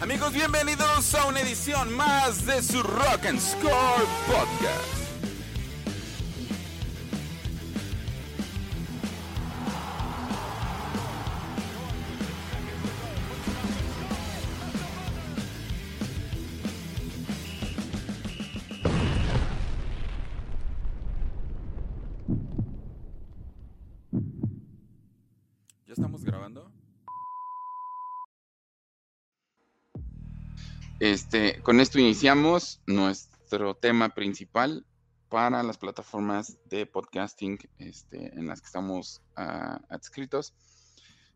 Amigos, bienvenidos a una edición más de su Rock and Score Podcast. Este, con esto iniciamos nuestro tema principal para las plataformas de podcasting este, en las que estamos ah, adscritos.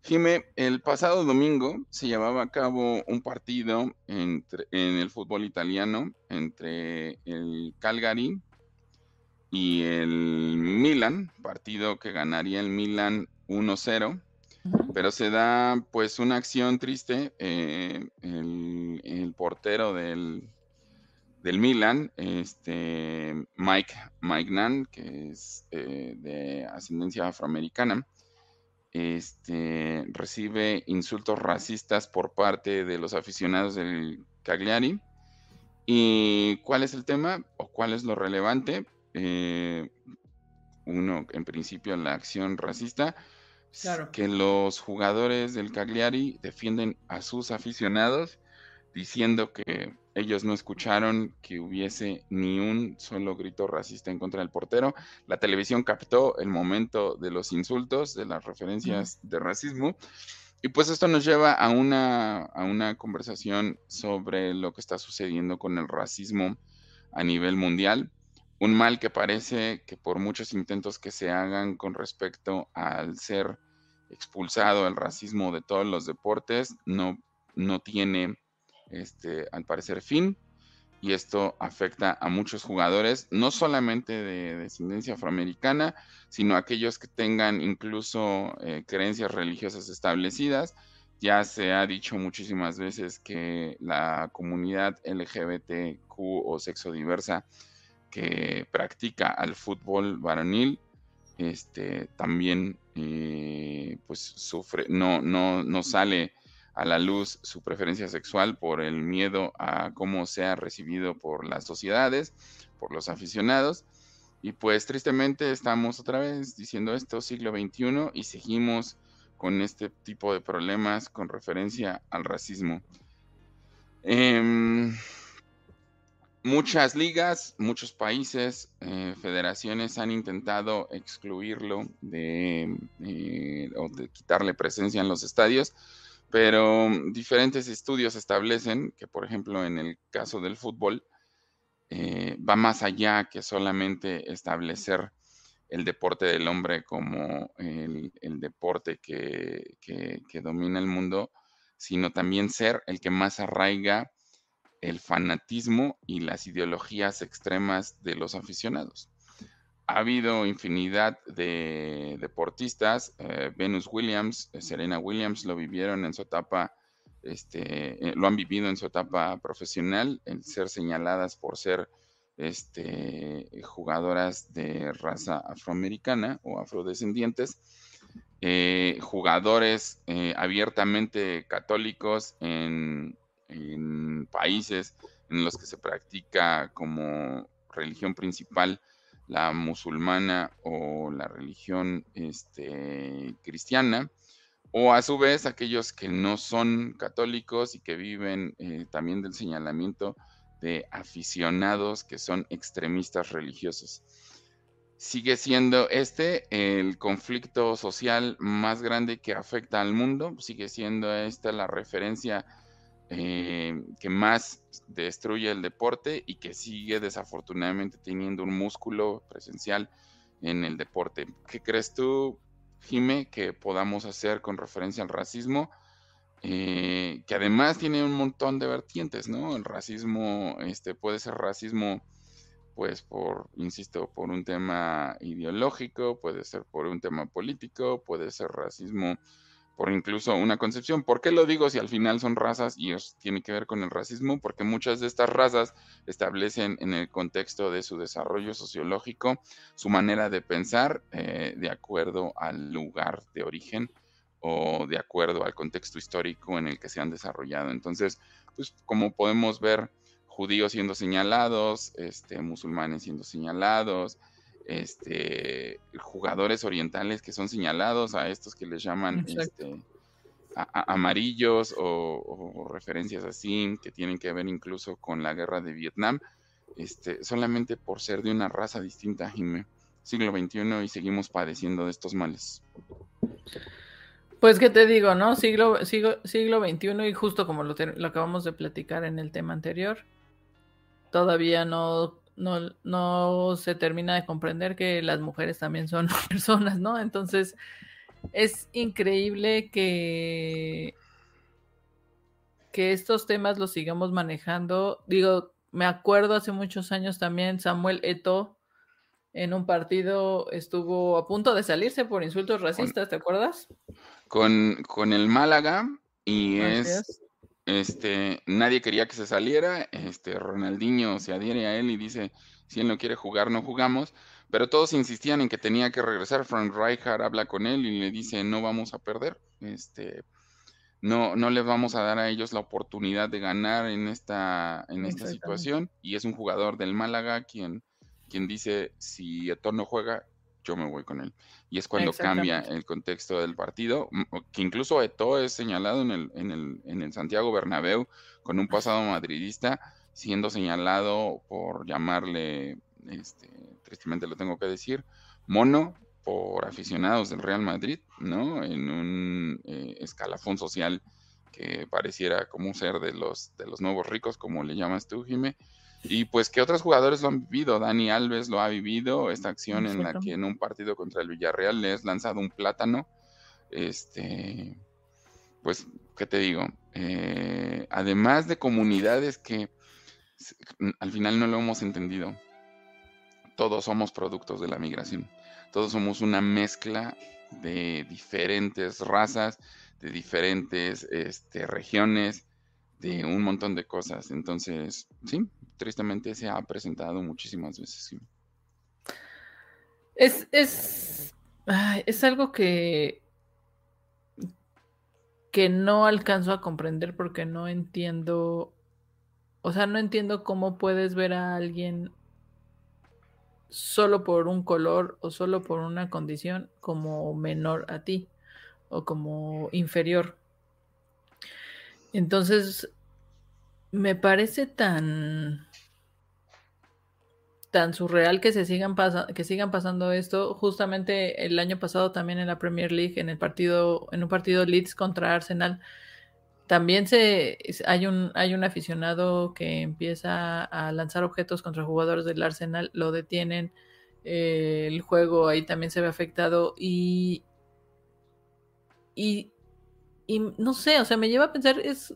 Jime, el pasado domingo se llevaba a cabo un partido entre, en el fútbol italiano entre el Calgary y el Milan, partido que ganaría el Milan 1-0 pero se da pues una acción triste. eh, el, portero del, del Milan, este, Mike, Mike Nan, que es eh, de ascendencia afroamericana, este, recibe insultos racistas por parte de los aficionados del Cagliari. ¿Y cuál es el tema o cuál es lo relevante? Eh, uno, en principio, la acción racista Claro. que los jugadores del Cagliari defienden a sus aficionados diciendo que ellos no escucharon que hubiese ni un solo grito racista en contra del portero. La televisión captó el momento de los insultos, de las referencias de racismo. Y pues esto nos lleva a una, a una conversación sobre lo que está sucediendo con el racismo a nivel mundial un mal que parece que por muchos intentos que se hagan con respecto al ser expulsado el racismo de todos los deportes, no, no tiene, este, al parecer, fin. Y esto afecta a muchos jugadores, no solamente de descendencia afroamericana, sino aquellos que tengan incluso eh, creencias religiosas establecidas. Ya se ha dicho muchísimas veces que la comunidad LGBTQ o sexo diversa que practica al fútbol varonil, este, también eh, pues sufre, no, no, no sale a la luz su preferencia sexual por el miedo a cómo sea recibido por las sociedades, por los aficionados. Y pues tristemente estamos otra vez diciendo esto, siglo XXI, y seguimos con este tipo de problemas con referencia al racismo. Em, Muchas ligas, muchos países, eh, federaciones han intentado excluirlo de, eh, o de quitarle presencia en los estadios, pero diferentes estudios establecen que, por ejemplo, en el caso del fútbol, eh, va más allá que solamente establecer el deporte del hombre como el, el deporte que, que, que domina el mundo, sino también ser el que más arraiga el fanatismo y las ideologías extremas de los aficionados. Ha habido infinidad de deportistas, eh, Venus Williams, eh, Serena Williams lo vivieron en su etapa, este, eh, lo han vivido en su etapa profesional, el ser señaladas por ser este, jugadoras de raza afroamericana o afrodescendientes, jugadores abiertamente católicos en, en países en los que se practica como religión principal la musulmana o la religión este, cristiana, o a su vez aquellos que no son católicos y que viven eh, también del señalamiento de aficionados que son extremistas religiosos. Sigue siendo este el conflicto social más grande que afecta al mundo, sigue siendo esta la referencia eh, que más destruye el deporte y que sigue desafortunadamente teniendo un músculo presencial en el deporte. ¿Qué crees tú, Jime, que podamos hacer con referencia al racismo? Eh, que además tiene un montón de vertientes, ¿no? El racismo, este, puede ser racismo, pues por, insisto, por un tema ideológico, puede ser por un tema político, puede ser racismo por incluso una concepción. ¿Por qué lo digo si al final son razas y os tiene que ver con el racismo? Porque muchas de estas razas establecen en el contexto de su desarrollo sociológico su manera de pensar eh, de acuerdo al lugar de origen o de acuerdo al contexto histórico en el que se han desarrollado. Entonces, pues como podemos ver, judíos siendo señalados, este, musulmanes siendo señalados, este, jugadores orientales que son señalados a estos que les llaman este, amarillos o, referencias así, que tienen que ver incluso con la guerra de Vietnam, este, solamente por ser de una raza distinta, Jimé. Siglo XXI y seguimos padeciendo de estos males. Pues qué te digo, ¿no? Siglo, siglo, siglo XXI y justo como lo, acabamos de platicar en el tema anterior, todavía no, no, no se termina de comprender que las mujeres también son personas, ¿no? Entonces, es increíble que, que estos temas los sigamos manejando. Digo, me acuerdo hace muchos años también Samuel Eto en un partido estuvo a punto de salirse por insultos racistas, ¿te acuerdas? con, el Málaga y es, este, nadie quería que se saliera, este, Ronaldinho se adhiere a él y dice, si él no quiere jugar, no jugamos, pero todos insistían en que tenía que regresar, Frank Rijkaard habla con él y le dice, no vamos a perder, este, no, no les vamos a dar a ellos la oportunidad de ganar en esta, en esta situación, y es un jugador del Málaga quien, quien dice, si Etor no juega, yo me voy con él. Y es cuando cambia el contexto del partido, que incluso Eto es señalado en el, en el, en el Santiago Bernabéu con un pasado madridista, siendo señalado por llamarle, este, tristemente lo tengo que decir, mono por aficionados del Real Madrid, ¿no? En un eh, escalafón social que pareciera como ser de los, de los nuevos ricos, como le llamas tú, Jimé, y pues que otros jugadores lo han vivido. Dani Alves lo ha vivido, esta acción en la que en un partido contra el Villarreal le es lanzado un plátano. Este, pues, ¿qué te digo? Eh, además de comunidades que al final no lo hemos entendido. Todos somos productos de la migración. Todos somos una mezcla de diferentes razas, de diferentes este, regiones, de un montón de cosas. Entonces, sí, tristemente se ha presentado muchísimas veces. Es, es, es algo que, que no alcanzo a comprender porque no entiendo, o sea, no entiendo cómo puedes ver a alguien solo por un color o solo por una condición como menor a ti o como inferior. Entonces, me parece tan tan surreal que se sigan que sigan pasando esto. Justamente el año pasado también en la Premier League, en el partido, en un partido Leeds contra Arsenal, también se hay un hay un aficionado que empieza a lanzar objetos contra jugadores del Arsenal, lo detienen, eh, el juego ahí también se ve afectado y, y y no sé, o sea, me lleva a pensar es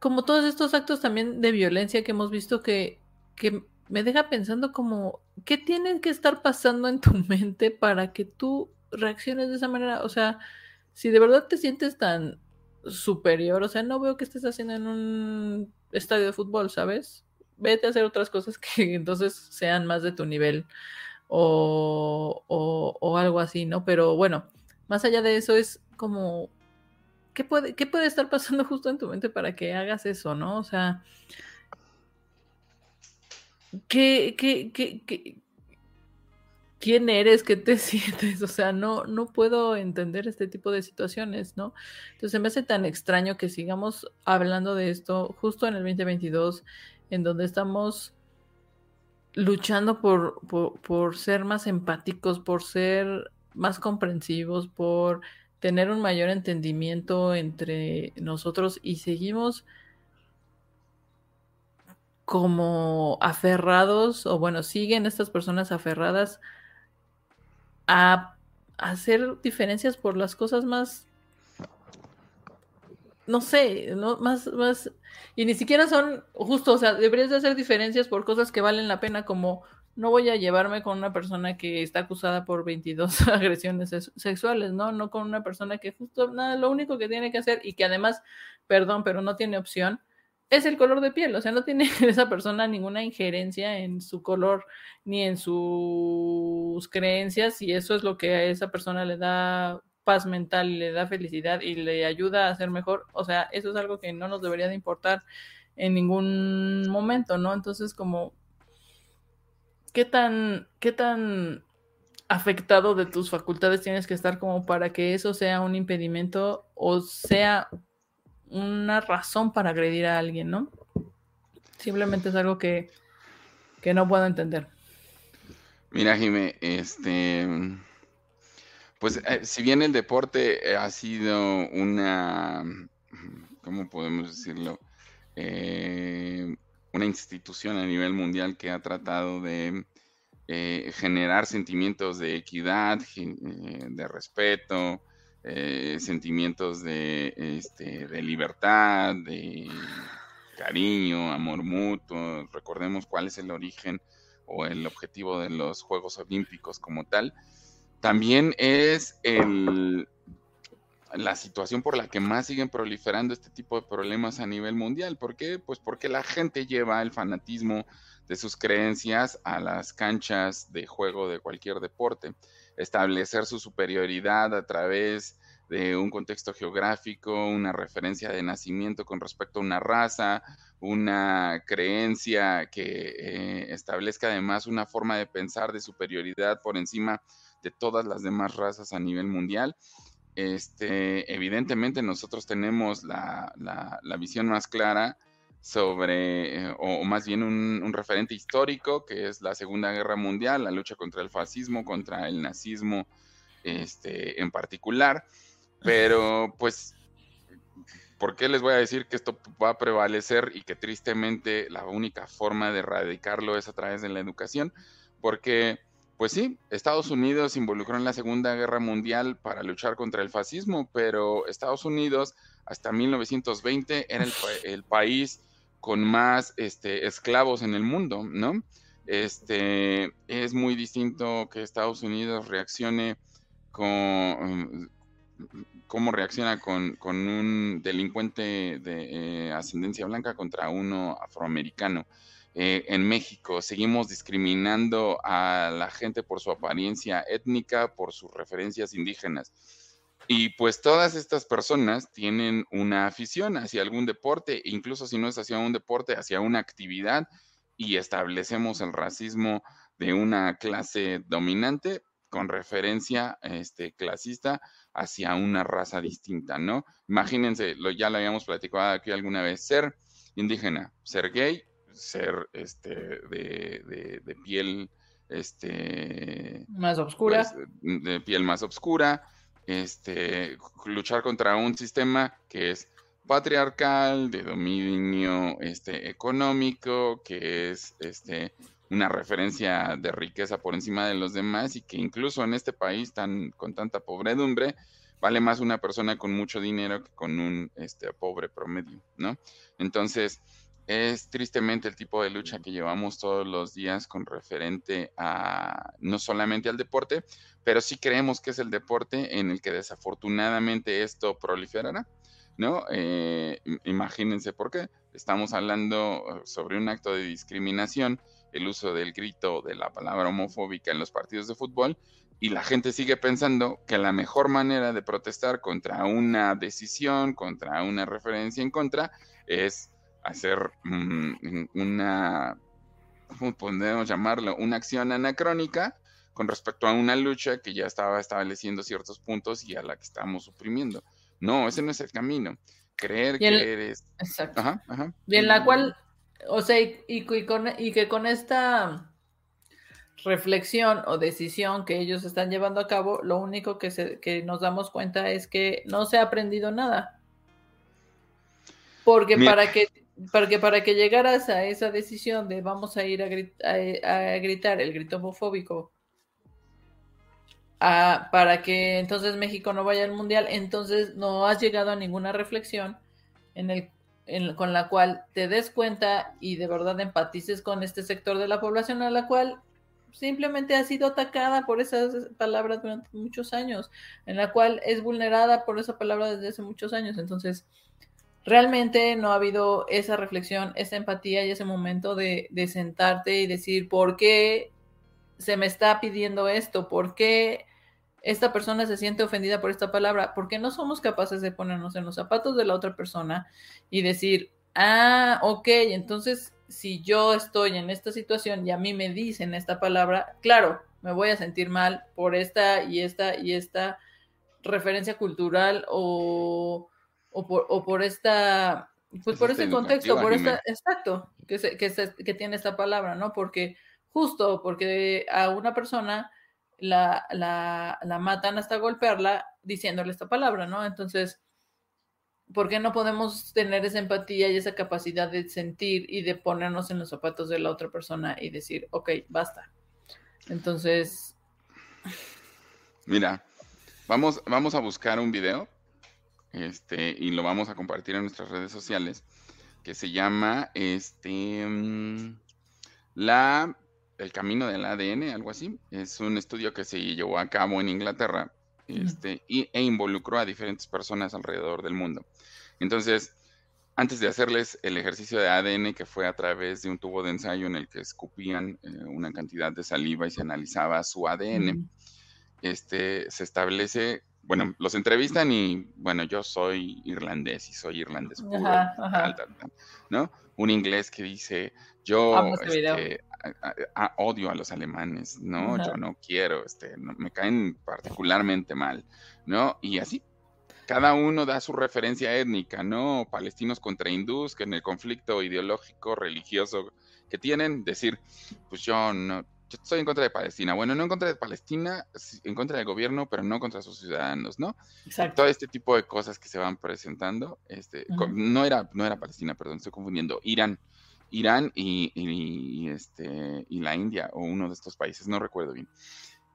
como todos estos actos también de violencia que hemos visto que, que me deja pensando como, ¿qué tiene que estar pasando en tu mente para que tú reacciones de esa manera? O sea, si de verdad te sientes tan superior, o sea, no veo que estés haciendo en un estadio de fútbol, ¿sabes? Vete a hacer otras cosas que entonces sean más de tu nivel o, o, o algo así, ¿no? Pero bueno, más allá de eso es como, ¿qué puede, ¿qué puede estar pasando justo en tu mente para que hagas eso, ¿no? O sea, ¿Qué, qué, qué, quién eres? ¿Qué te sientes? O sea, no, no puedo entender este tipo de situaciones, ¿no? Entonces me hace tan extraño que sigamos hablando de esto justo en el 2022, en donde estamos luchando por, por, por ser más empáticos, por ser más comprensivos, por tener un mayor entendimiento entre nosotros y seguimos como aferrados, o bueno, siguen estas personas aferradas a hacer diferencias por las cosas más, no sé, no, más, más, y ni siquiera son justo, o sea, deberías de hacer diferencias por cosas que valen la pena, como no voy a llevarme con una persona que está acusada por 22 agresiones sexuales, ¿no? No con una persona que justo, nada, lo único que tiene que hacer y que además, perdón, pero no tiene opción, es el color de piel, o sea, no tiene esa persona ninguna injerencia en su color ni en sus creencias y eso es lo que a esa persona le da paz mental le da felicidad y le ayuda a ser mejor, o sea, eso es algo que no nos debería de importar en ningún momento, ¿no? Entonces, como, ¿qué tan, qué tan afectado de tus facultades tienes que estar como para que eso sea un impedimento o sea una razón para agredir a alguien, ¿no? Simplemente es algo que, que no puedo entender. Mira, Jimé, este, pues eh, si bien el deporte ha sido una, ¿cómo podemos decirlo? Eh, una institución a nivel mundial que ha tratado de eh, generar sentimientos de equidad, de respeto, sentimientos de, este, de libertad, de cariño, amor mutuo. Recordemos cuál es el origen o el objetivo de los Juegos Olímpicos como tal. También es el, la situación por la que más siguen proliferando este tipo de problemas a nivel mundial. ¿Por qué? Pues porque la gente lleva el fanatismo de sus creencias a las canchas de juego de cualquier deporte. Establecer su superioridad a través de un contexto geográfico, una referencia de nacimiento con respecto a una raza, una creencia que eh, establezca además una forma de pensar de superioridad por encima de todas las demás razas a nivel mundial. Este, evidentemente nosotros tenemos la, visión más clara sobre, eh, o, más bien un, un, referente histórico, que es la Segunda Guerra Mundial, la lucha contra el fascismo, contra el nazismo este, en particular. Pero pues, ¿por qué les voy a decir que esto va a prevalecer y que tristemente la única forma de erradicarlo es a través de la educación? Porque, pues sí, Estados Unidos se involucró en la Segunda Guerra Mundial para luchar contra el fascismo, pero Estados Unidos hasta 1920 era el, país con más este, esclavos en el mundo, ¿no? Este, es muy distinto que Estados Unidos reaccione con, cómo reacciona con, un delincuente de eh, ascendencia blanca contra uno afroamericano. Eh, en México seguimos discriminando a la gente por su apariencia étnica, por sus referencias indígenas. Y pues todas estas personas tienen una afición hacia algún deporte, incluso si no es hacia un deporte, hacia una actividad, y establecemos el racismo de una clase dominante con referencia este, clasista hacia una raza distinta, ¿no? Imagínense, lo, ya lo habíamos platicado aquí alguna vez, ser indígena, ser gay, ser este, de, de, piel este, más oscura. Pues, de piel más oscura, este, luchar contra un sistema que es patriarcal, de dominio este, económico, que es este, una referencia de riqueza por encima de los demás y que incluso en este país tan con tanta pobredumbre vale más una persona con mucho dinero que con un este, pobre promedio, ¿no? Entonces, es tristemente el tipo de lucha que llevamos todos los días con referente a no solamente al deporte, pero sí creemos que es el deporte en el que desafortunadamente esto proliferará, ¿no? Eh, imagínense por qué. Estamos hablando sobre un acto de discriminación el uso del grito de la palabra homofóbica en los partidos de fútbol y la gente sigue pensando que la mejor manera de protestar contra una decisión, contra una referencia en contra, es hacer mm, una, ¿cómo podemos llamarlo? Una acción anacrónica con respecto a una lucha que ya estaba estableciendo ciertos puntos y a la que estamos suprimiendo. No, ese no es el camino. Creer que eres... Exacto. Y en la cual o sea, y, que con esta reflexión o decisión que ellos están llevando a cabo, lo único que, se, que nos damos cuenta es que no se ha aprendido nada. Porque para que, porque para que llegaras a esa decisión de vamos a ir a, a, gritar el grito homofóbico para que entonces México no vaya al mundial, entonces no has llegado a ninguna reflexión en el con la cual te des cuenta y de verdad empatices con este sector de la población a la cual simplemente ha sido atacada por esas palabras durante muchos años, en la cual es vulnerada por esa palabra desde hace muchos años. Entonces, realmente no ha habido esa reflexión, esa empatía y ese momento de, sentarte y decir, ¿por qué se me está pidiendo esto? ¿Por qué esta persona se siente ofendida por esta palabra, porque no somos capaces de ponernos en los zapatos de la otra persona y decir, ah, ok, entonces si yo estoy en esta situación y a mí me dicen esta palabra, claro, me voy a sentir mal por esta y esta y esta referencia cultural o, o, por, o por esta, pues por este contexto, por esta, exacto, que, se, que, que tiene esta palabra, ¿no? Porque justo porque a una persona la, la, la matan hasta golpearla diciéndole esta palabra, ¿no? Entonces, ¿por qué no podemos tener esa empatía y esa capacidad de sentir y de ponernos en los zapatos de la otra persona y decir, ok, basta? Entonces... Mira, vamos, vamos a buscar un video este, y lo vamos a compartir en nuestras redes sociales que se llama este, mm, la, El Camino del ADN, algo así. Es un estudio que se llevó a cabo en Inglaterra este, e involucró a diferentes personas alrededor del mundo. Entonces, antes de hacerles el ejercicio de ADN, que fue a través de un tubo de ensayo en el que escupían eh, una cantidad de saliva y se analizaba su ADN, este, se establece, bueno, los entrevistan y, bueno, yo soy irlandés y soy irlandés ¿no? Un inglés que dice, yo este, odio a los alemanes, ¿no? Yo no quiero, este, me caen particularmente mal, ¿no? Y así, cada uno da su referencia étnica, ¿no? Palestinos contra hindús, que en el conflicto ideológico, religioso que tienen, decir, pues yo no, yo estoy en contra de Palestina. Bueno, no en contra de Palestina, en contra del gobierno, pero no contra sus ciudadanos, ¿no? Exacto. Todo este tipo de cosas que se van presentando, este, no era, no era Palestina, perdón, estoy confundiendo, Irán. Irán y, este, y la India, o uno de estos países, no recuerdo bien.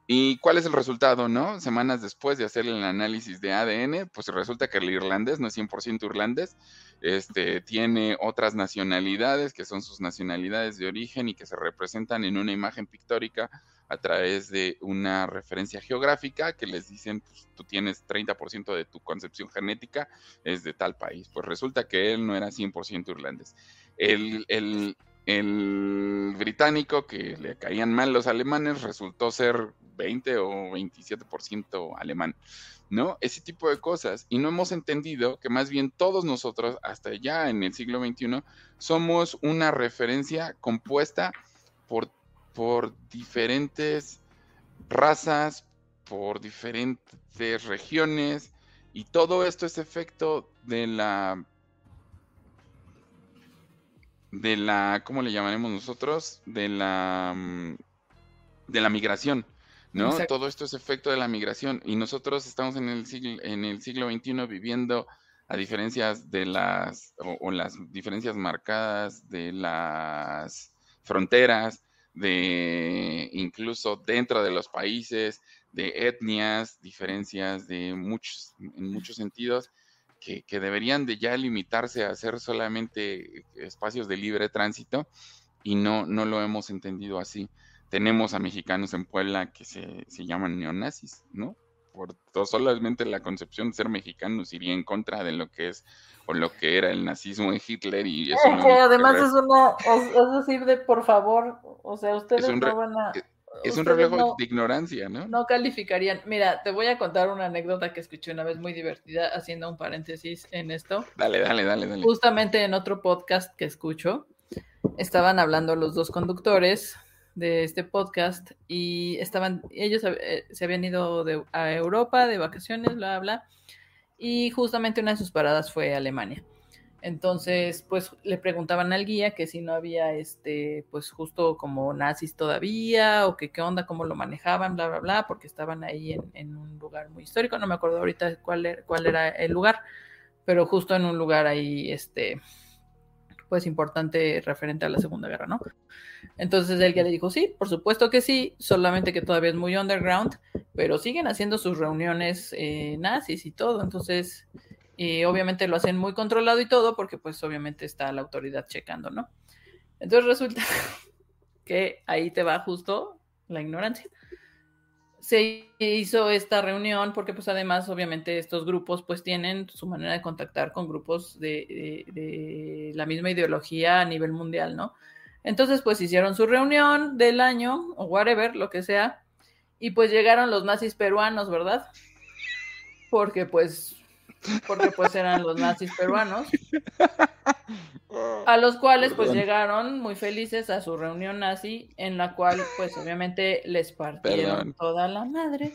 ¿Y cuál es el resultado, no? Semanas después de hacer el análisis de ADN, pues resulta que el irlandés no es 100% irlandés, este, tiene otras nacionalidades que son sus nacionalidades de origen y que se representan en una imagen pictórica a través de una referencia geográfica que les dicen, pues, tú tienes 30% de tu concepción genética es de tal país. Pues resulta que él no era 100% irlandés. El, el, el británico que le caían mal los alemanes resultó ser 20 o 27% alemán, ¿no? Ese tipo de cosas. Y no hemos entendido que más bien todos nosotros, hasta ya en el siglo XXI, somos una referencia compuesta por, por diferentes razas, por diferentes regiones, y todo esto es efecto de la de la, ¿cómo le llamaremos nosotros? De la, mm, de la migración, ¿no? Todo esto es efecto de la migración y nosotros estamos en el siglo, en el siglo XXI viviendo a diferencias de las, o, las diferencias marcadas de las fronteras, de incluso dentro de los países, de etnias, diferencias de muchos, en muchos sentidos, que, deberían de ya limitarse a ser solamente espacios de libre tránsito y no, no lo hemos entendido así. Tenemos a mexicanos en Puebla que se, se llaman neonazis, ¿no? Por solamente la concepción de ser mexicanos iría en contra de lo que es o lo que era el nazismo en Hitler y eso que además es una es, decir de por favor o sea ustedes no van a es un reflejo de ignorancia, ¿no? No calificarían. Mira, te voy a contar una anécdota que escuché una vez muy divertida, haciendo un paréntesis en esto. Dale, dale, dale, dale. Justamente en otro podcast que escucho, estaban hablando los dos conductores de este podcast y estaban, ellos eh, se habían ido de, a Europa de vacaciones, bla, bla, y justamente una de sus paradas fue Alemania. Entonces, pues le preguntaban al guía que si no había, este, pues justo como nazis todavía, o que qué onda, cómo lo manejaban, bla, bla, bla, porque estaban ahí en, un lugar muy histórico, no me acuerdo ahorita cuál era, cuál era el lugar, pero justo en un lugar ahí, este, pues importante referente a la Segunda Guerra, ¿no? Entonces el guía le dijo, sí, por supuesto que sí, solamente que todavía es muy underground, pero siguen haciendo sus reuniones eh, nazis y todo, entonces y obviamente lo hacen muy controlado y todo, porque pues obviamente está la autoridad checando, ¿no? Entonces resulta que ahí te va justo la ignorancia. Se hizo esta reunión porque pues además obviamente estos grupos pues tienen su manera de contactar con grupos de, la misma ideología a nivel mundial, ¿no? Entonces pues hicieron su reunión del año o whatever, lo que sea, Y pues llegaron los nazis peruanos, ¿verdad? Porque pues, porque pues eran los nazis peruanos. A los cuales pues llegaron muy felices a su reunión nazi, en la cual pues obviamente les partieron toda la madre,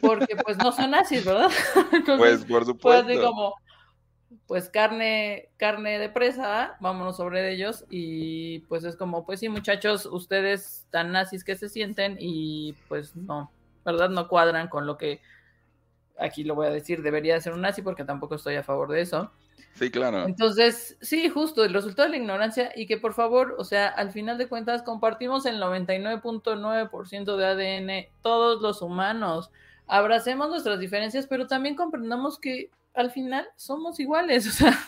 porque pues no son nazis, ¿verdad? pues por supuesto. Pues así como, pues carne, carne de presa, vámonos sobre ellos y pues es como, pues sí muchachos, ustedes tan nazis que se sienten y pues no, ¿verdad? No cuadran con lo que aquí lo voy a decir, debería ser un nazi porque tampoco estoy a favor de eso. Sí, claro. Entonces, sí, justo el resultado de la ignorancia y que por favor, o sea, al final de cuentas compartimos el 99.9% de ADN todos los humanos. Abracemos nuestras diferencias, pero también comprendamos que al final somos iguales, o sea,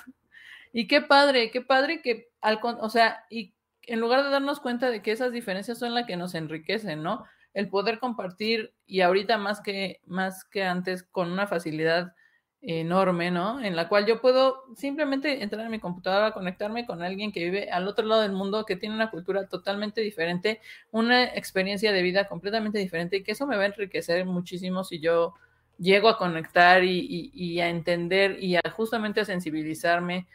y qué padre, qué padre que, al, o sea, y en lugar de darnos cuenta de que esas diferencias son las que nos enriquecen, ¿no? El poder compartir y ahorita más que, más que antes con una facilidad enorme, ¿no? En la cual yo puedo simplemente entrar en mi computadora, conectarme con alguien que vive al otro lado del mundo, que tiene una cultura totalmente diferente, una experiencia de vida completamente diferente y que eso me va a enriquecer muchísimo si yo llego a conectar y, a entender y a justamente a sensibilizarme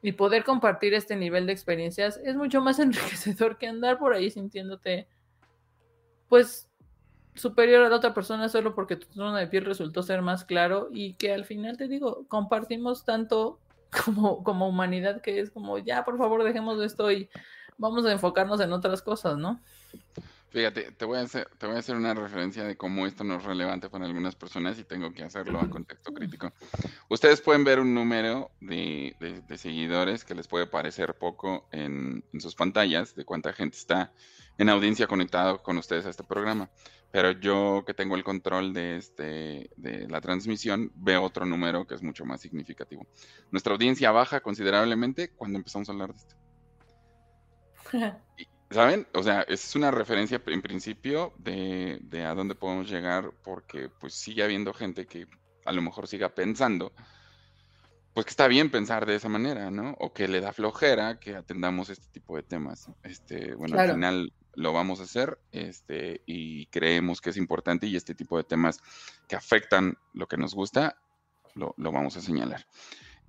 y poder compartir este nivel de experiencias es mucho más enriquecedor que andar por ahí sintiéndote pues superior a la otra persona solo porque tu tono de piel resultó ser más claro y que al final te digo, compartimos tanto como, como humanidad que es como ya por favor dejemos esto y vamos a enfocarnos en otras cosas, ¿no? Fíjate, te voy, a hacer, te voy a hacer una referencia de cómo esto no es relevante para algunas personas y tengo que hacerlo a contexto crítico. Ustedes pueden ver un número de, seguidores que les puede parecer poco en, sus pantallas, de cuánta gente está en audiencia conectado con ustedes a este programa. Pero yo que tengo el control de, este, de la transmisión, veo otro número que es mucho más significativo. Nuestra audiencia baja considerablemente cuando empezamos a hablar de esto. ¿Saben? O sea, es una referencia en principio de, a dónde podemos llegar porque pues sigue habiendo gente que a lo mejor siga pensando, pues que está bien pensar de esa manera, ¿no? O que le da flojera que atendamos este tipo de temas. Este, bueno, al final lo vamos a hacer este, y creemos que es importante y este tipo de temas que afectan lo que nos gusta, lo, lo vamos a señalar.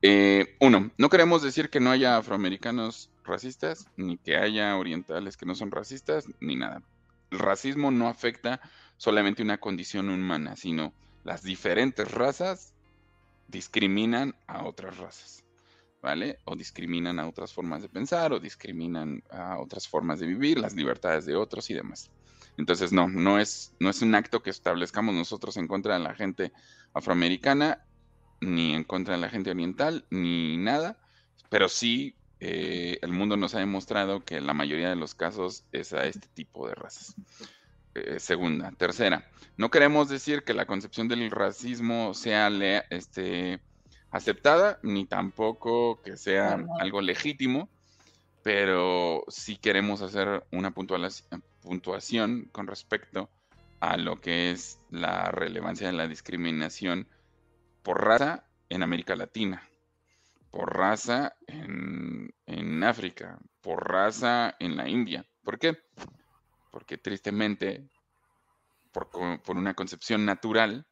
Eh, uno, no queremos decir que no haya afroamericanos racistas, ni que haya orientales que no son racistas, ni nada. El racismo no afecta solamente una condición humana, sino las diferentes razas discriminan a otras razas, ¿vale? O discriminan a otras formas de pensar, o discriminan a otras formas de vivir, las libertades de otros y demás. Entonces, no, no es, no es un acto que establezcamos nosotros en contra de la gente afroamericana, ni en contra de la gente oriental, ni nada, pero sí eh, el mundo nos ha demostrado que la mayoría de los casos es a este tipo de razas. Eh, segunda. Tercera, no queremos decir que la concepción del racismo sea este, aceptada, ni tampoco que sea algo legítimo, pero sí queremos hacer una puntuación con respecto a lo que es la relevancia de la discriminación por raza en América Latina, por raza en, África, por raza en la India. ¿Por qué? Porque tristemente, por, una concepción natural,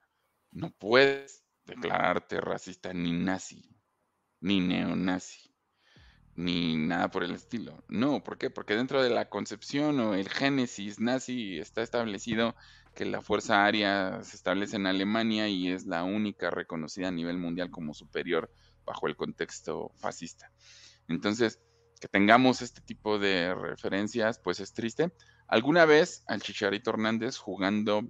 no puedes declararte racista ni nazi, ni neonazi, ni nada por el estilo. No, ¿por qué? Porque dentro de la concepción o el génesis nazi está establecido que la Fuerza Aérea se establece en Alemania y es la única reconocida a nivel mundial como superior bajo el contexto fascista. Entonces, que tengamos este tipo de referencias, pues es triste. Alguna vez al Chicharito Hernández jugando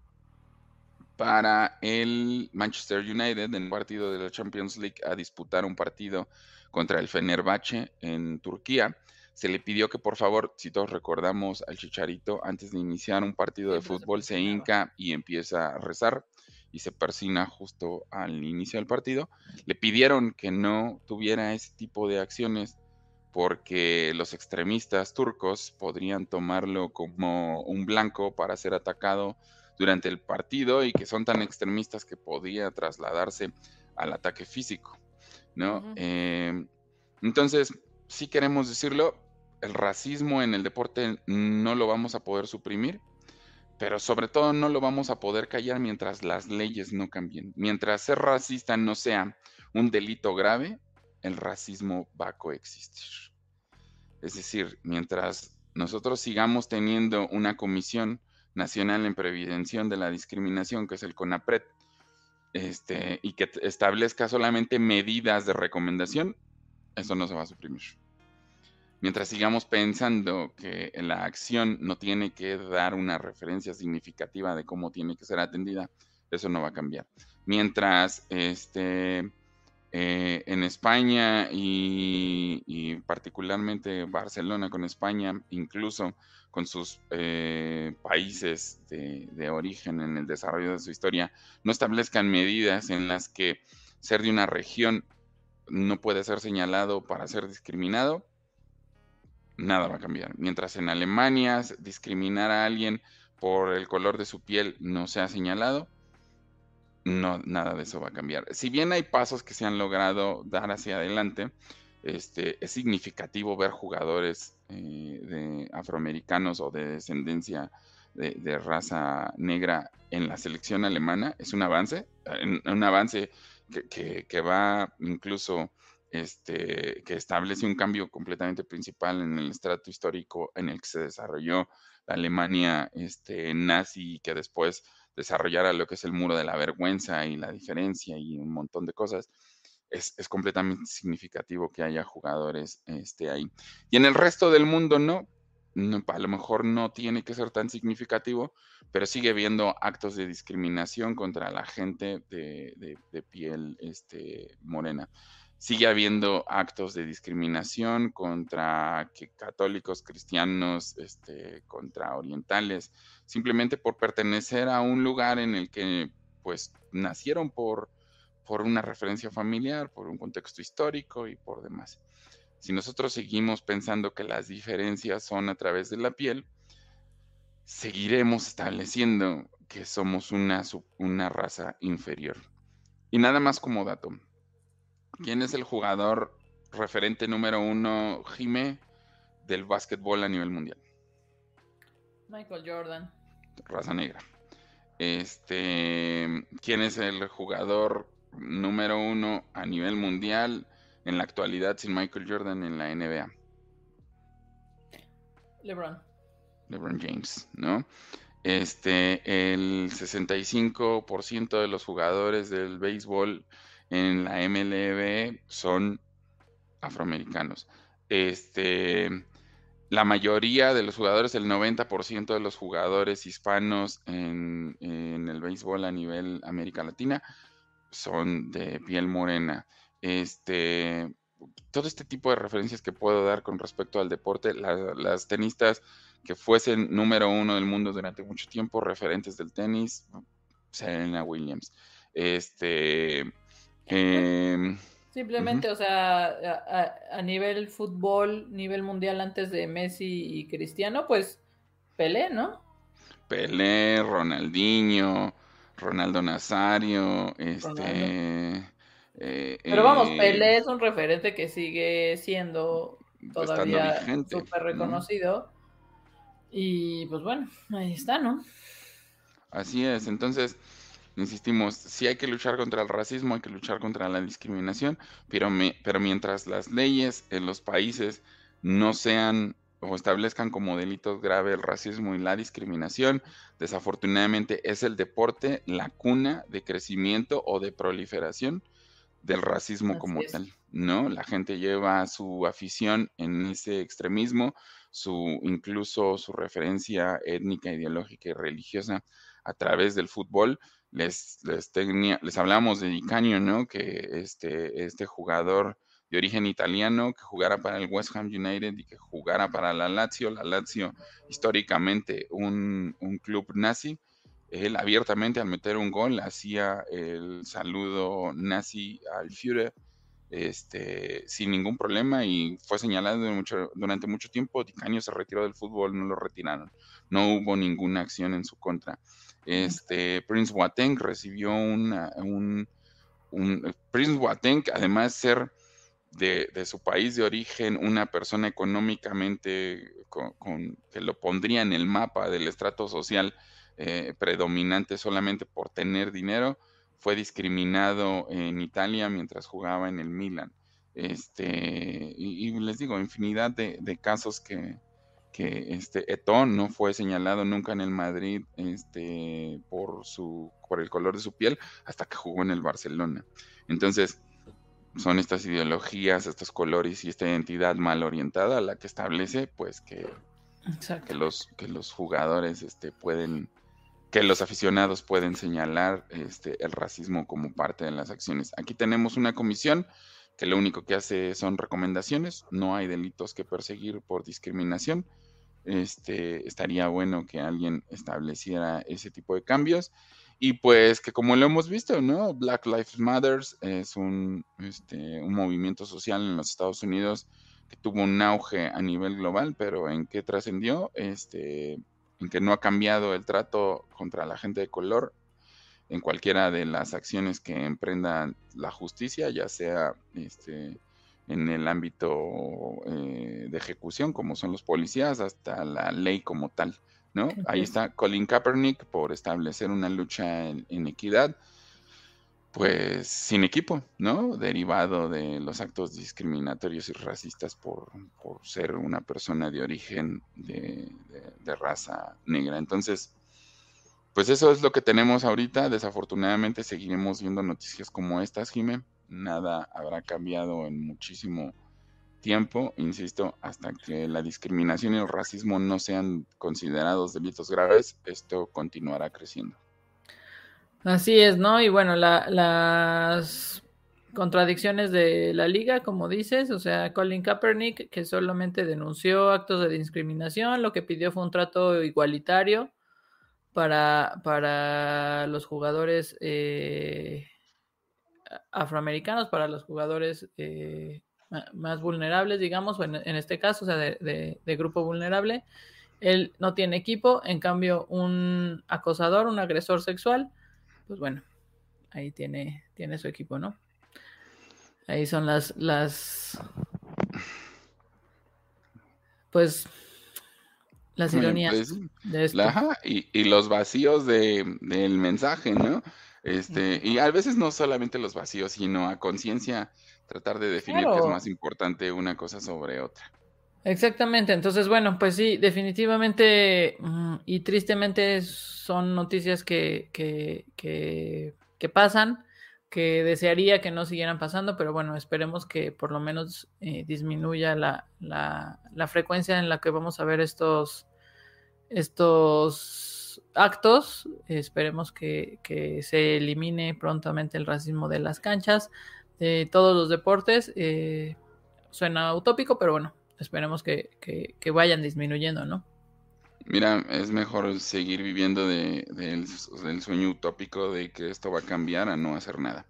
para el Manchester United en un partido de la Champions League a disputar un partido contra el Fenerbahce en Turquía se le pidió que por favor, si todos recordamos al Chicharito, antes de iniciar un partido de fútbol, se hinca y empieza a rezar y se persina justo al inicio del partido. Le pidieron que no tuviera ese tipo de acciones porque los extremistas turcos podrían tomarlo como un blanco para ser atacado durante el partido y que son tan extremistas que podía trasladarse al ataque físico, ¿no? Eh, entonces, sí queremos decirlo, el racismo en el deporte no lo vamos a poder suprimir, pero sobre todo no lo vamos a poder callar mientras las leyes no cambien. Mientras ser racista no sea un delito grave, el racismo va a coexistir. Es decir, mientras nosotros sigamos teniendo una comisión nacional en prevención de la discriminación, que es el CONAPRED, este, y que establezca solamente medidas de recomendación, eso no se va a suprimir. Mientras sigamos pensando que la acción no tiene que dar una referencia significativa de cómo tiene que ser atendida, eso no va a cambiar. Mientras este, eh, en España y, particularmente Barcelona con España, incluso con sus eh, países de, origen en el desarrollo de su historia, no establezcan medidas en las que ser de una región no puede ser señalado para ser discriminado, nada va a cambiar. Mientras en Alemania discriminar a alguien por el color de su piel no sea señalado, no, nada de eso va a cambiar. Si bien hay pasos que se han logrado dar hacia adelante, este, es significativo ver jugadores eh, de afroamericanos o de descendencia de, raza negra en la selección alemana. Es un avance, un avance que va incluso este, que establece un cambio completamente principal en el estrato histórico en el que se desarrolló la Alemania este, nazi, que después desarrollara lo que es el muro de la vergüenza y la diferencia y un montón de cosas. Es, completamente significativo que haya jugadores este, ahí. Y en el resto del mundo no, a lo mejor no tiene que ser tan significativo, pero sigue habiendo actos de discriminación contra la gente de, de piel este, morena sigue habiendo actos de discriminación contra católicos, cristianos, este, contra orientales, simplemente por pertenecer a un lugar en el que pues nacieron por, por una referencia familiar, por un contexto histórico y por demás. Si nosotros seguimos pensando que las diferencias son a través de la piel, seguiremos estableciendo que somos una, una raza inferior. Y nada más como dato, ¿Quién es el jugador referente número uno, Jime, del básquetbol a nivel mundial? Michael Jordan. Raza negra. Este, ¿quién es el jugador número uno a nivel mundial en la actualidad sin Michael Jordan en la NBA? LeBron. LeBron James, ¿no? Este, el 65% de los jugadores del béisbol en la MLB son afroamericanos. Este, la mayoría de los jugadores, el 90% de los jugadores hispanos en, el béisbol a nivel América Latina son de piel morena. Este, todo este tipo de referencias que puedo dar con respecto al deporte, las tenistas que fuesen número uno del mundo durante mucho tiempo, referentes del tenis, Serena Williams. Este, Em, Simplemente, o sea, a, nivel fútbol, nivel mundial antes de Messi y Cristiano, pues Pelé, ¿no? Pelé, Ronaldinho, Ronaldo Nazario, este... Eh, Pero vamos, eh, Pelé es un referente que sigue siendo todavía súper reconocido. Y pues bueno, ahí está, ¿no? Así es, entonces insistimos, sí hay que luchar contra el racismo, hay que luchar contra la discriminación, pero, pero mientras las leyes en los países no sean o establezcan como delitos graves el racismo y la discriminación, desafortunadamente es el deporte la cuna de crecimiento o de proliferación del racismo como tal, ¿no? La gente lleva su afición en ese extremismo, su incluso su referencia étnica, ideológica y religiosa a través del fútbol, les, les, les hablamos de Dicanio, ¿no? Que este, este jugador de origen italiano que jugara para el West Ham United y que jugara para la Lazio, la Lazio históricamente un, un club nazi, él abiertamente al meter un gol hacía el saludo nazi al Führer este, sin ningún problema y fue señalado mucho, durante mucho tiempo. Dicanio se retiró del fútbol, no lo retiraron, no hubo ninguna acción en su contra. Este, Prince Boateng recibió un, Prince Boateng, además de ser de, su país de origen, una persona económicamente con, que lo pondría en el mapa del estrato social eh, predominante solamente por tener dinero, fue discriminado en Italia mientras jugaba en el Milan. Este, y, les digo, infinidad de, casos que, que este Etón no fue señalado nunca en el Madrid este, por, su, por el color de su piel hasta que jugó en el Barcelona. Entonces, son estas ideologías, estos colores y esta identidad mal orientada la que establece pues que, que, los, que los jugadores este, pueden que los aficionados pueden señalar este, el racismo como parte de las acciones. Aquí tenemos una comisión que lo único que hace son recomendaciones, no hay delitos que perseguir por discriminación. Este, estaría bueno que alguien estableciera ese tipo de cambios y pues que como lo hemos visto, ¿no? Black Lives Matter es un, este, un movimiento social en los Estados Unidos que tuvo un auge a nivel global, pero en qué trascendió, este, en que no ha cambiado el trato contra la gente de color en cualquiera de las acciones que emprendan la justicia, ya sea este, en el ámbito eh, de ejecución, como son los policías, hasta la ley como tal. ¿no? Ahí está Colin Kaepernick por establecer una lucha en equidad pues sin equipo, ¿no? Derivado de los actos discriminatorios y racistas por, ser una persona de origen de, raza negra. Entonces, pues eso es lo que tenemos ahorita. Desafortunadamente seguiremos viendo noticias como estas, Jimé. Nada habrá cambiado en muchísimo tiempo, insisto, hasta que la discriminación y el racismo no sean considerados delitos graves, esto continuará creciendo. Así es, ¿no? Y bueno, las contradicciones de la liga, como dices, o sea, Colin Kaepernick, que solamente denunció actos de discriminación, lo que pidió fue un trato igualitario para, para los jugadores eh, afroamericanos, para los jugadores eh, más vulnerables, digamos, en, en este caso, o sea, de, de grupo vulnerable. Él no tiene equipo, en cambio, un acosador, un agresor sexual, pues bueno, ahí tiene, tiene su equipo, ¿no? Ahí son las, las, pues, las ironías pues, de esto. y, los vacíos de, del mensaje, ¿no? Este, y a veces no solamente los vacíos, sino a conciencia tratar de definir qué es más importante una cosa sobre otra. Exactamente, entonces bueno, pues sí, definitivamente mm, y tristemente son noticias que, que, que, pasan, que desearía que no siguieran pasando, pero bueno, esperemos que por lo menos eh, disminuya la, la, la, frecuencia en la que vamos a ver estos, estos actos, esperemos que, que se elimine prontamente el racismo de las canchas, de todos los deportes, eh, suena utópico, pero bueno, esperemos que, vayan disminuyendo, ¿no? Mira, es mejor seguir viviendo de, del, sueño utópico de que esto va a cambiar a no hacer nada.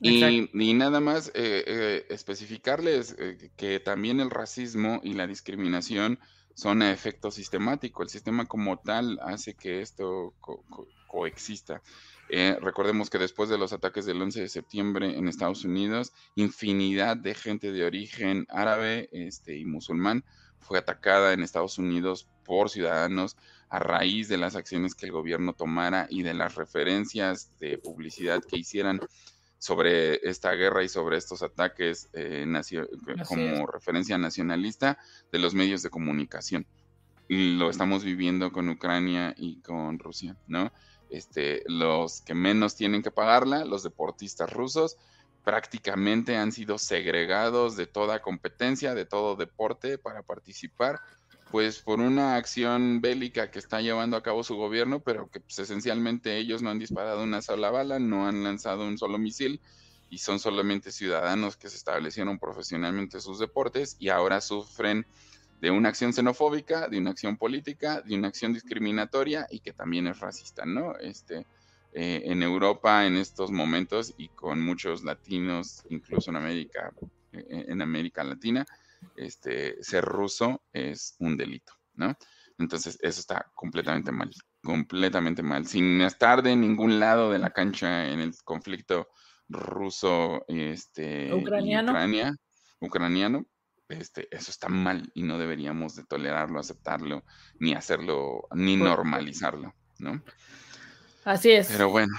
Y, nada más eh, eh, especificarles eh, que también el racismo y la discriminación son a efecto sistemático. El sistema como tal hace que esto coexista. Eh, recordemos que después de los ataques del 11 de septiembre en Estados Unidos, infinidad de gente de origen árabe este, y musulmán fue atacada en Estados Unidos por ciudadanos a raíz de las acciones que el gobierno tomara y de las referencias de publicidad que hicieran sobre esta guerra y sobre estos ataques eh, como referencia nacionalista de los medios de comunicación. Y lo estamos viviendo con Ucrania y con Rusia, ¿no? este, los que menos tienen que pagarla, los deportistas rusos, prácticamente han sido segregados de toda competencia, de todo deporte para participar, pues por una acción bélica que está llevando a cabo su gobierno, pero que pues, esencialmente ellos no han disparado una sola bala, no han lanzado un solo misil y son solamente ciudadanos que se establecieron profesionalmente sus deportes y ahora sufren de una acción xenofóbica, de una acción política, de una acción discriminatoria y que también es racista, ¿no? Este, eh, en Europa en estos momentos y con muchos latinos, incluso en América, eh, en América Latina, este, ser ruso es un delito, ¿no? Entonces eso está completamente mal, completamente mal, sin estar de ningún lado de la cancha en el conflicto ruso, este, ucraniano, ucraniano este, eso está mal y no deberíamos de tolerarlo, aceptarlo, ni hacerlo, ni normalizarlo. ¿no? Así es. Pero bueno,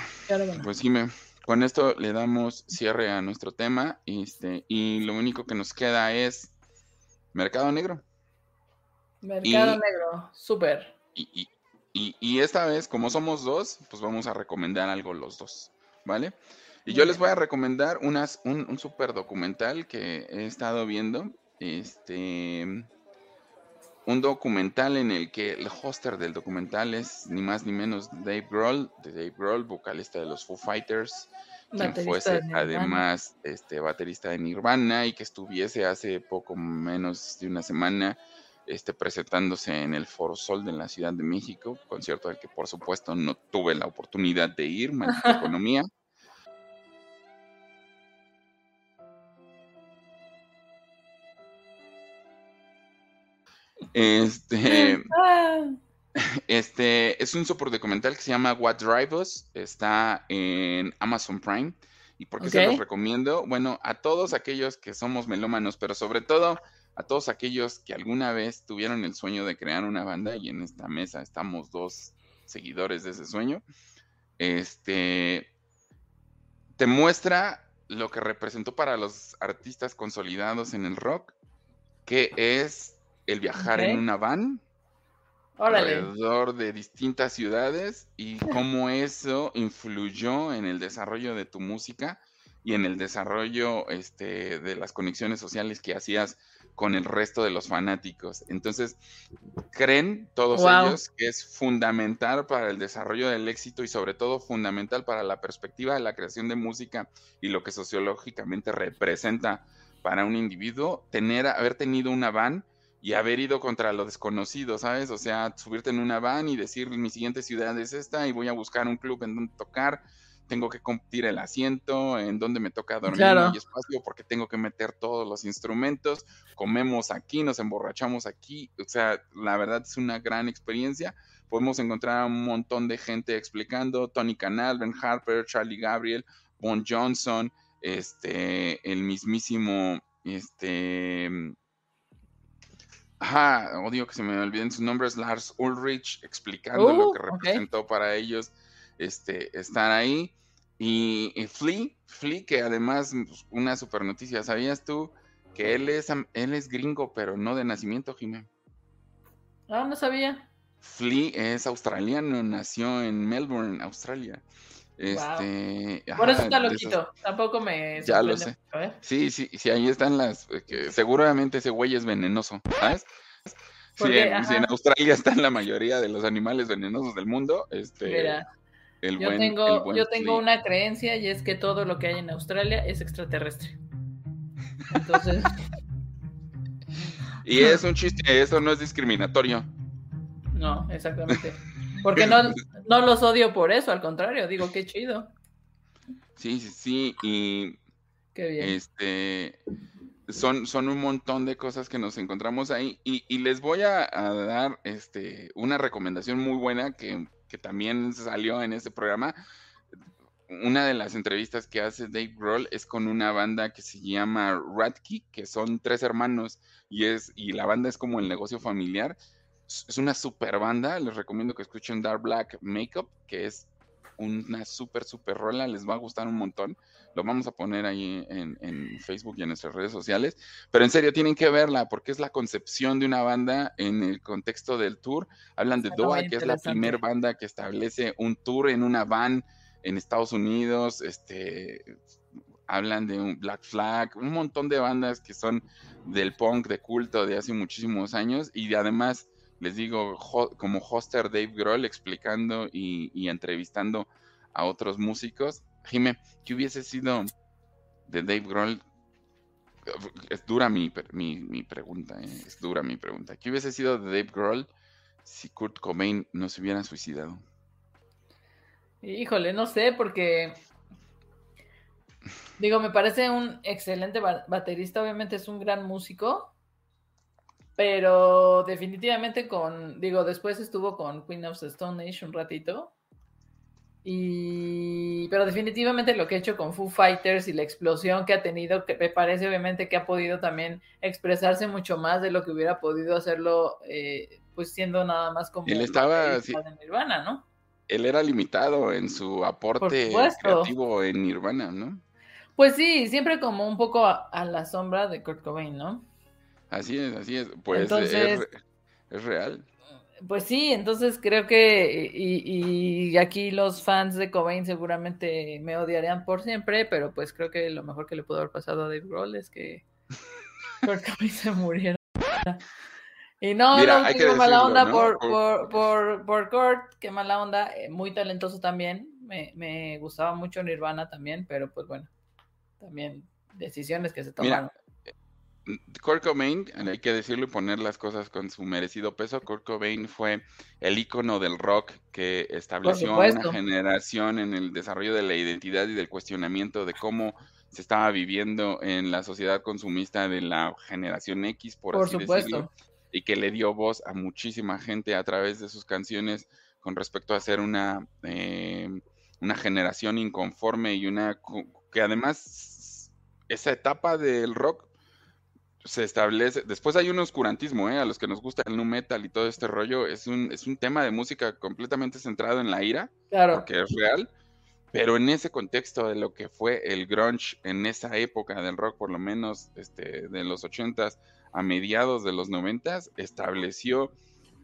pues sí, me, con esto le damos cierre a nuestro tema este, y lo único que nos queda es Mercado Negro. Mercado Negro, súper. Y, y, esta vez, como somos dos, pues vamos a recomendar algo los dos, ¿vale? Y yo les voy a recomendar unas, un, un super documental que he estado viendo. Este, un documental en el que el hoster del documental es ni más ni menos Dave Grohl, de Dave Grohl, vocalista de los Foo Fighters, quien fuese además este baterista de Nirvana y que estuviese hace poco menos de una semana este, presentándose en el Foro Sol de la Ciudad de México, concierto al que por supuesto no tuve la oportunidad de ir, maldita economía. Este, ah. Este es un super documental que se llama What Drive Us, está en Amazon Prime. ¿Y por qué se los recomiendo? Bueno, a todos aquellos que somos melómanos, pero sobre todo a todos aquellos que alguna vez tuvieron el sueño de crear una banda, y en esta mesa estamos dos seguidores de ese sueño, este, te muestra lo que representó para los artistas consolidados en el rock, que es el viajar en una van alrededor de distintas ciudades y cómo eso influyó en el desarrollo de tu música y en el desarrollo este, de las conexiones sociales que hacías con el resto de los fanáticos. Entonces, creen todos ellos que es fundamental para el desarrollo del éxito y sobre todo fundamental para la perspectiva de la creación de música y lo que sociológicamente representa para un individuo tener haber tenido una van y haber ido contra lo desconocido, ¿sabes? O sea, subirte en una van y decir mi siguiente ciudad es esta y voy a buscar un club en donde tocar, tengo que competir el asiento, en donde me toca dormir, hay espacio porque tengo que meter todos los instrumentos, comemos aquí, nos emborrachamos aquí, o sea, la verdad es una gran experiencia. Podemos encontrar a un montón de gente explicando, Tony Canal, Ben Harper, Charlie Gabriel, Bon Johnson, este, el mismísimo, este, Ajá, odio que se me olviden sus nombres, Lars Ulrich, explicando lo uh, que representó para ellos este, estar ahí. Y, Flea, Flea, que además, pues, una super noticia, ¿sabías tú que él es, él es gringo, pero no de nacimiento, Jimé? Ah, no sabía. Flea es australiano, nació en Melbourne, Australia. Este, Por eso está loquito, tampoco me Ya lo sé. Sí, sí, sí, ahí están las, eh, seguramente ese güey es venenoso, ¿sabes? Si en, Australia están la mayoría de los animales venenosos del mundo, este, el yo tengo, yo tengo una creencia y es que todo lo que hay en Australia es extraterrestre. Entonces. y es un chiste, eso no es discriminatorio. No, exactamente. Porque no, no los odio por eso, al contrario, digo, qué chido. Sí, sí, sí, y qué bien. este son, son un montón de cosas que nos encontramos ahí. Y, les voy a, dar este, una recomendación muy buena que, que, también salió en este programa. Una de las entrevistas que hace Dave Grohl es con una banda que se llama Ratki, que son tres hermanos, y es, y la banda es como el negocio familiar es una super banda. Les recomiendo que escuchen Dark Black Makeup, que es una super, super rola. Les va a gustar un montón. Lo vamos a poner ahí en, Facebook y en nuestras redes sociales. Pero en serio, tienen que verla porque es la concepción de una banda en el contexto del tour. Hablan de Doha, que es la primera banda que establece un tour en una van en Estados Unidos. Este, hablan de un Black Flag, un montón de bandas que son del punk de culto de hace muchísimos años y además les digo, como hoster Dave Grohl explicando y, entrevistando a otros músicos. Jime, ¿qué hubiese sido de Dave Grohl? Es dura mi, pregunta, eh, es dura mi pregunta. ¿Qué hubiese sido de Dave Grohl si Kurt Cobain no se hubiera suicidado? Híjole, no sé, porque digo, me parece un excelente baterista, obviamente es un gran músico, pero definitivamente con, digo, después estuvo con Queen of the Stone Age un ratito. Y, pero definitivamente lo que ha hecho con Foo Fighters y la explosión que ha tenido, que me parece obviamente que ha podido también expresarse mucho más de lo que hubiera podido hacerlo, eh, pues siendo nada más como él estaba de Nirvana, ¿no? él era limitado en su aporte creativo en Nirvana, ¿no? Pues sí, siempre como un poco a, la sombra de Kurt Cobain, ¿no? Así es, así es. Pues es, real. Pues sí, entonces creo que, y, y, aquí los fans de Cobain seguramente me odiarían por siempre, pero pues creo que lo mejor que le pudo haber pasado a Dave Grohl es que Kurt Cobain se muriera. Y no, no, qué mala onda por, por, por, por, Kurt, qué mala onda, eh, muy talentoso también, me, me, gustaba mucho Nirvana también, pero pues bueno, también decisiones que se tomaron. Mira, Kurt Cobain, hay que decirlo y poner las cosas con su merecido peso, Kurt Cobain fue el icono del rock que estableció una generación en el desarrollo de la identidad y del cuestionamiento de cómo se estaba viviendo en la sociedad consumista de la generación X, por, así decirlo y que le dio voz a muchísima gente a través de sus canciones con respecto a ser una, eh, una generación inconforme y una que además esa etapa del rock se establece, después hay un oscurantismo, ¿eh? a los que nos gusta el nu metal y todo este rollo, es un, es un tema de música completamente centrado en la ira, claro. porque es real, pero en ese contexto de lo que fue el grunge en esa época del rock, por lo menos este, de los ochentas, a mediados de los noventas estableció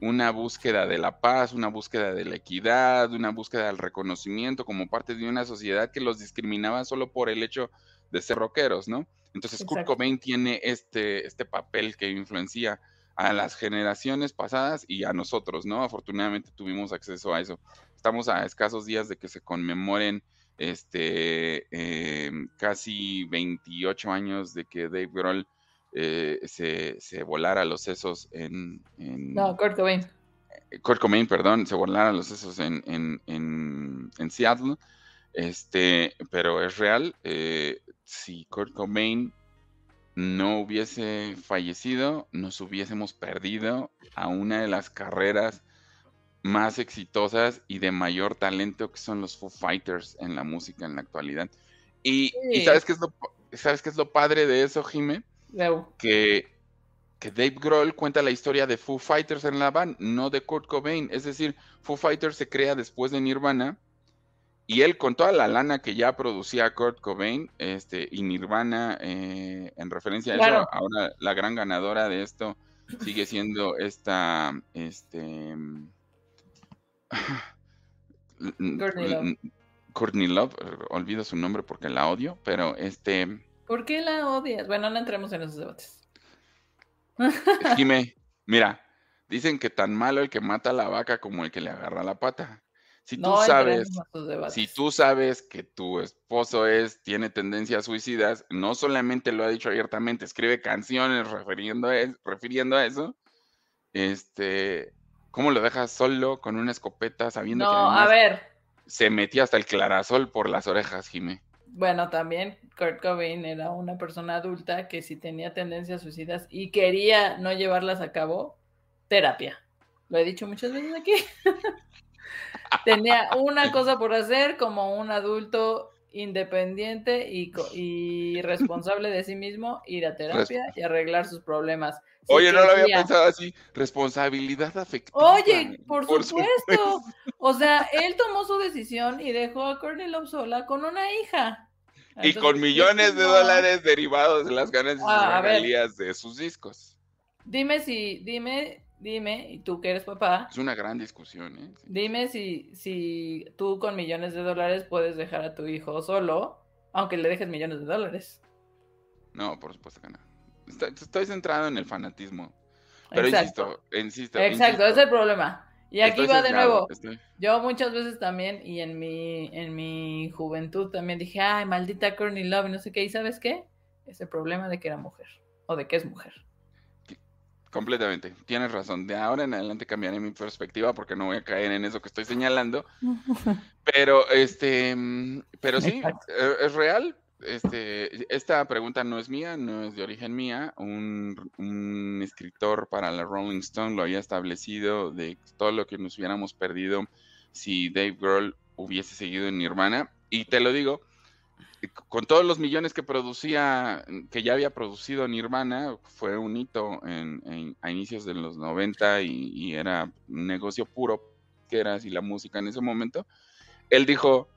una búsqueda de la paz, una búsqueda de la equidad, una búsqueda del reconocimiento como parte de una sociedad que los discriminaba solo por el hecho de ser rockeros, ¿no? Entonces Kurt Cobain tiene este, este papel que influencia a las generaciones pasadas y a nosotros, ¿no? Afortunadamente tuvimos acceso a eso. Estamos a escasos días de que se conmemoren este em, casi 28 años de que Dave Grohl eh, se, se, volara los sesos en, No, Kurt Cobain. Eh, Kurt Cobain, perdón, se volara los sesos en, en, en, Seattle. Este, pero es real. Eh, si Kurt Cobain no hubiese fallecido, nos hubiésemos perdido a una de las carreras más exitosas y de mayor talento que son los Foo Fighters en la música en la actualidad. Y, y ¿sabes, qué es lo, ¿sabes qué es lo padre de eso, Jime? Que, que Dave Grohl cuenta la historia de Foo Fighters en la band, no de Kurt Cobain. Es decir, Foo Fighters se crea después de Nirvana y él con toda la lana que ya producía Kurt Cobain este, y Nirvana, eh, en referencia a eso, ahora la gran ganadora de esto sigue siendo esta, este... Courtney Love. olvido su nombre porque la odio, pero este ¿Por qué la odias? Bueno, no entremos en esos debates. Jime, mira, dicen que tan malo el que mata a la vaca como el que le agarra la pata. Si tú sabes, si tú sabes que tu esposo es, tiene tendencias suicidas, no solamente lo ha dicho abiertamente, escribe canciones refiriendo a, refiriendo a eso, este, ¿cómo lo dejas solo con una escopeta sabiendo que a ver. se metía hasta el clarasol por las orejas, Jime? Bueno, también Kurt Cobain era una persona adulta que si tenía tendencias suicidas y quería no llevarlas a cabo, terapia. Lo he dicho muchas veces aquí. tenía una cosa por hacer como un adulto independiente y, y, responsable de sí mismo, ir a terapia y arreglar sus problemas. Oye, no lo había pensado así. Responsabilidad afectiva. Oye, por, supuesto. O sea, él tomó su decisión y dejó a Courtney Love sola con una hija. y con millones de dólares derivados de las ganancias ah, de sus discos. Dime si, dime, dime, y tú que eres papá. Es una gran discusión, ¿eh? Dime si, si tú con millones de dólares puedes dejar a tu hijo solo, aunque le dejes millones de dólares. No, por supuesto que no. Estoy centrado en el fanatismo. Pero insisto, insisto. Exacto, es el problema. Y aquí va de nuevo. Yo muchas veces también, y en mi, en mi juventud también dije, ay, maldita Courtney Love, y no sé qué, ¿y sabes qué? Es el problema de que era mujer, o de que es mujer. Completamente, tienes razón. De ahora en adelante cambiaré mi perspectiva porque no voy a caer en eso que estoy señalando. Pero este, mm, pero sí, e, es real. Este, esta pregunta no es mía, no es de origen mía. Un, escritor para la Rolling Stone lo había establecido de todo lo que nos hubiéramos perdido si Dave Grohl hubiese seguido en Nirvana. Y te lo digo, con todos los millones que producía, que ya había producido Nirvana, fue un hito en, a inicios de los 90 y, y era un negocio puro disqueras y la música en ese momento, él dijo,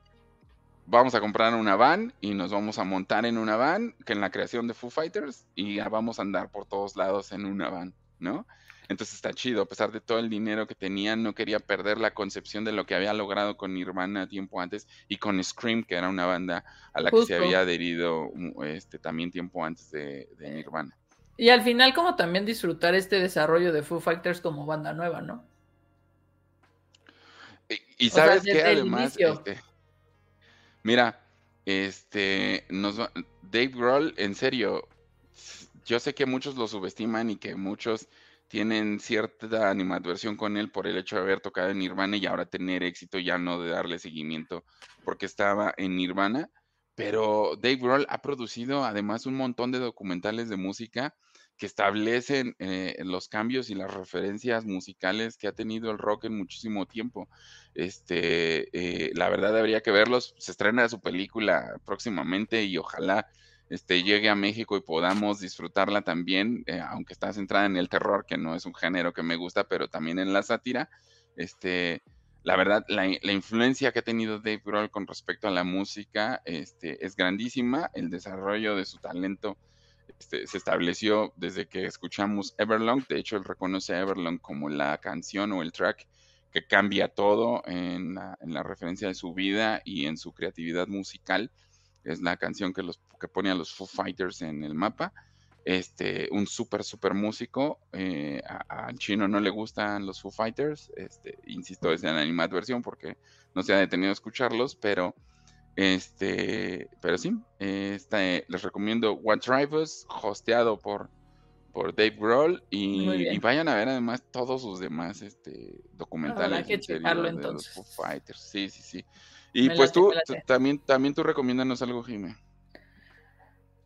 vamos a comprar una van y nos vamos a montar en una van, que en la creación de Foo Fighters, y ya vamos a andar por todos lados en una van, ¿no? Entonces está chido, a pesar de todo el dinero que tenía, no quería perder la concepción de lo que había logrado con Nirvana tiempo antes y con Scream, que era una banda a la que se había adherido este, también tiempo antes de, Nirvana. Y al final como también disfrutar este desarrollo de Foo Fighters como banda nueva, ¿no? Y, sabes que además, este, Mira, este, nos Dave Grohl, en serio, yo sé que muchos lo subestiman y que muchos tienen cierta animadversión con él por el hecho de haber tocado en Nirvana y ahora tener éxito, ya no de darle seguimiento porque estaba en Nirvana. Pero Dave Grohl ha producido además un montón de documentales de música que establecen eh, los cambios y las referencias musicales que ha tenido el rock en muchísimo tiempo. Este, eh, la verdad habría que verlos. Se estrena su película próximamente y ojalá este, llegue a México y podamos disfrutarla también, eh, aunque está centrada en el terror, que no es un género que me gusta, pero también en la sátira. Este, la verdad, la, influencia que ha tenido Dave Grohl con respecto a la música este, es grandísima. El desarrollo de su talento este, se estableció desde que escuchamos Everlong. De hecho, él reconoce a Everlong como la canción o el track que cambia todo en la, referencia de su vida y en su creatividad musical. Es la canción que, los, que pone a los Foo Fighters en el mapa. Este, un súper, súper músico. Eh, al chino no le gustan los Foo Fighters. Este, insisto, es en la animadversión porque no se ha detenido a escucharlos, pero este, pero sí, este, les recomiendo What Drive Us, hosteado por, por Dave Grohl, y, vayan a ver además todos sus demás este, documentales. que checarlo entonces. Foo Fighters. Sí, sí, sí. Y pues tú, también, también tú recomiéndanos algo, Jimé.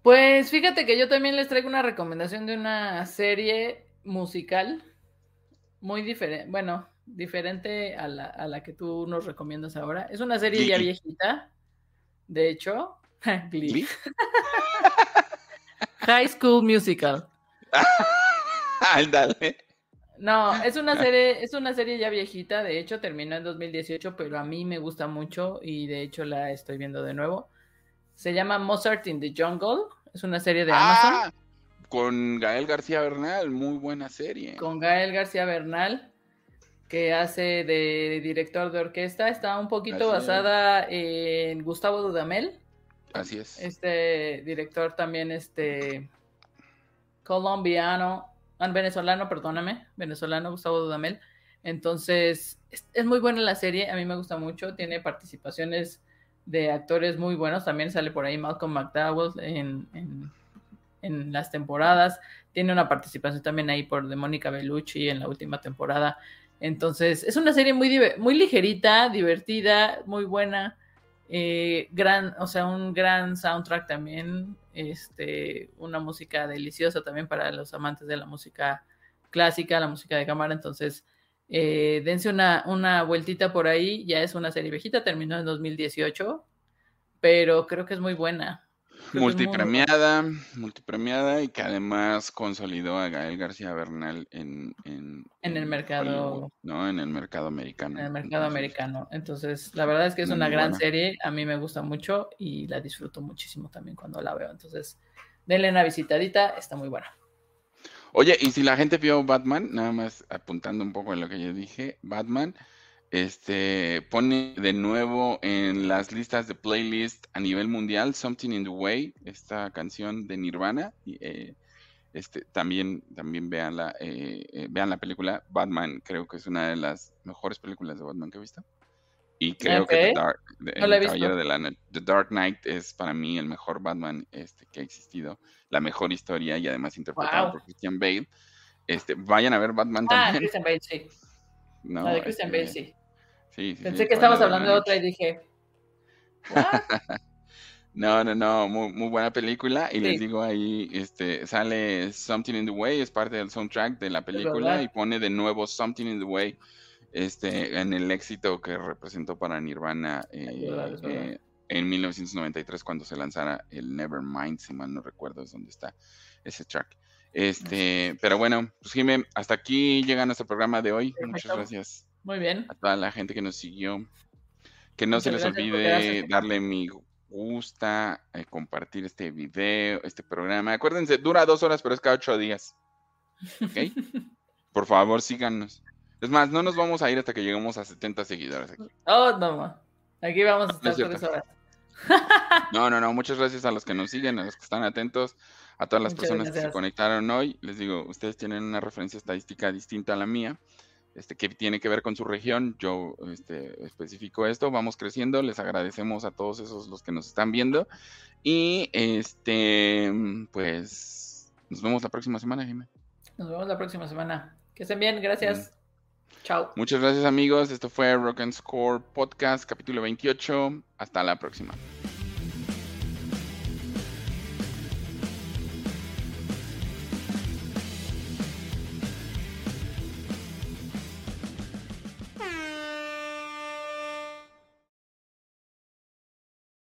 Pues fíjate que yo también les traigo una recomendación de una serie musical muy diferente, bueno, diferente a la, a la que tú nos recomiendas ahora. Es una serie ya viejita. De hecho, High School Musical. Dale. No, es una serie, es una serie ya viejita, de hecho terminó en 2018, pero a mí me gusta mucho y de hecho la estoy viendo de nuevo. Se llama Mozart in the Jungle, es una serie de Amazon. Ah, con Gael García Bernal, muy buena serie. Con Gael García Bernal que hace de director de orquesta, está un poquito basada en Gustavo Dudamel. Así es. Este director también, este colombiano, venezolano, perdóname, venezolano Gustavo Dudamel. Entonces, es, muy buena la serie, a mí me gusta mucho, tiene participaciones de actores muy buenos, también sale por ahí Malcolm McDowell en, en, en las temporadas, tiene una participación también ahí por de Mónica Bellucci en la última temporada. Entonces, es una serie muy, muy ligerita, divertida, muy buena. Eh, gran, o sea, un gran soundtrack también. Este, una música deliciosa también para los amantes de la música clásica, la música de cámara. Entonces, eh, dense una, una vueltita por ahí. Ya es una serie viejita, terminó en 2018, pero creo que es muy buena. Multipremiada, multipremiada y que además consolidó a Gael García Bernal en, en, el mercado. ¿no? En el mercado americano. En el mercado americano. Entonces, la verdad es que es una gran serie. A mí me gusta mucho y la disfruto muchísimo también cuando la veo. Entonces, denle una visitadita, está muy buena. Oye, y si la gente vio Batman, nada más apuntando un poco en lo que yo dije, Batman este, pone de nuevo en las listas de playlist a nivel mundial Something in the Way, esta canción de Nirvana. Y, eh, este, también, también vean la, eh, eh, vean la película Batman, creo que es una de las mejores películas de Batman que he visto. Y creo que The Dark, The Dark Knight es para mí el mejor Batman este, que ha existido, la mejor historia y además interpretado por Christian Bale. Este, vayan a ver Batman ah, también. Christian Bale, sí. la de Christian Bale, este, sí. Pensé que estabas hablando de otra y dije. no, no, no, muy, muy buena película. Y les digo ahí, este, sale Something in the Way, es parte del soundtrack de la película y pone de nuevo Something in the Way este, en el éxito que representó para Nirvana eh, eh, en 1993 cuando se lanzara el Nevermind, si mal no recuerdo es donde está ese track. Este, pero bueno, pues Jimé, hasta aquí llega nuestro programa de hoy. Muchas gracias. Muy bien. A toda la gente que nos siguió. Que no se les olvide darle mi gusta, eh, compartir este video, este programa. Acuérdense, dura dos horas, pero es cada ocho días. ¿Ok? Por favor, síganos. Es más, no nos vamos a ir hasta que lleguemos a 70 seguidores aquí. Oh, no, Aquí vamos a estar tres horas. No, no, no. Muchas gracias a los que nos siguen, a los que están atentos, a todas las personas que se conectaron hoy. Les digo, ustedes tienen una referencia estadística distinta a la mía este, que tiene que ver con su región. Yo este, especifico esto, vamos creciendo, les agradecemos a todos esos los que nos están viendo. Y este, pues nos vemos la próxima semana, Jimé. Nos vemos la próxima semana. Que estén bien, gracias. Chao. Muchas gracias amigos. Esto fue Rock and Score Podcast, capítulo 28. Hasta la próxima.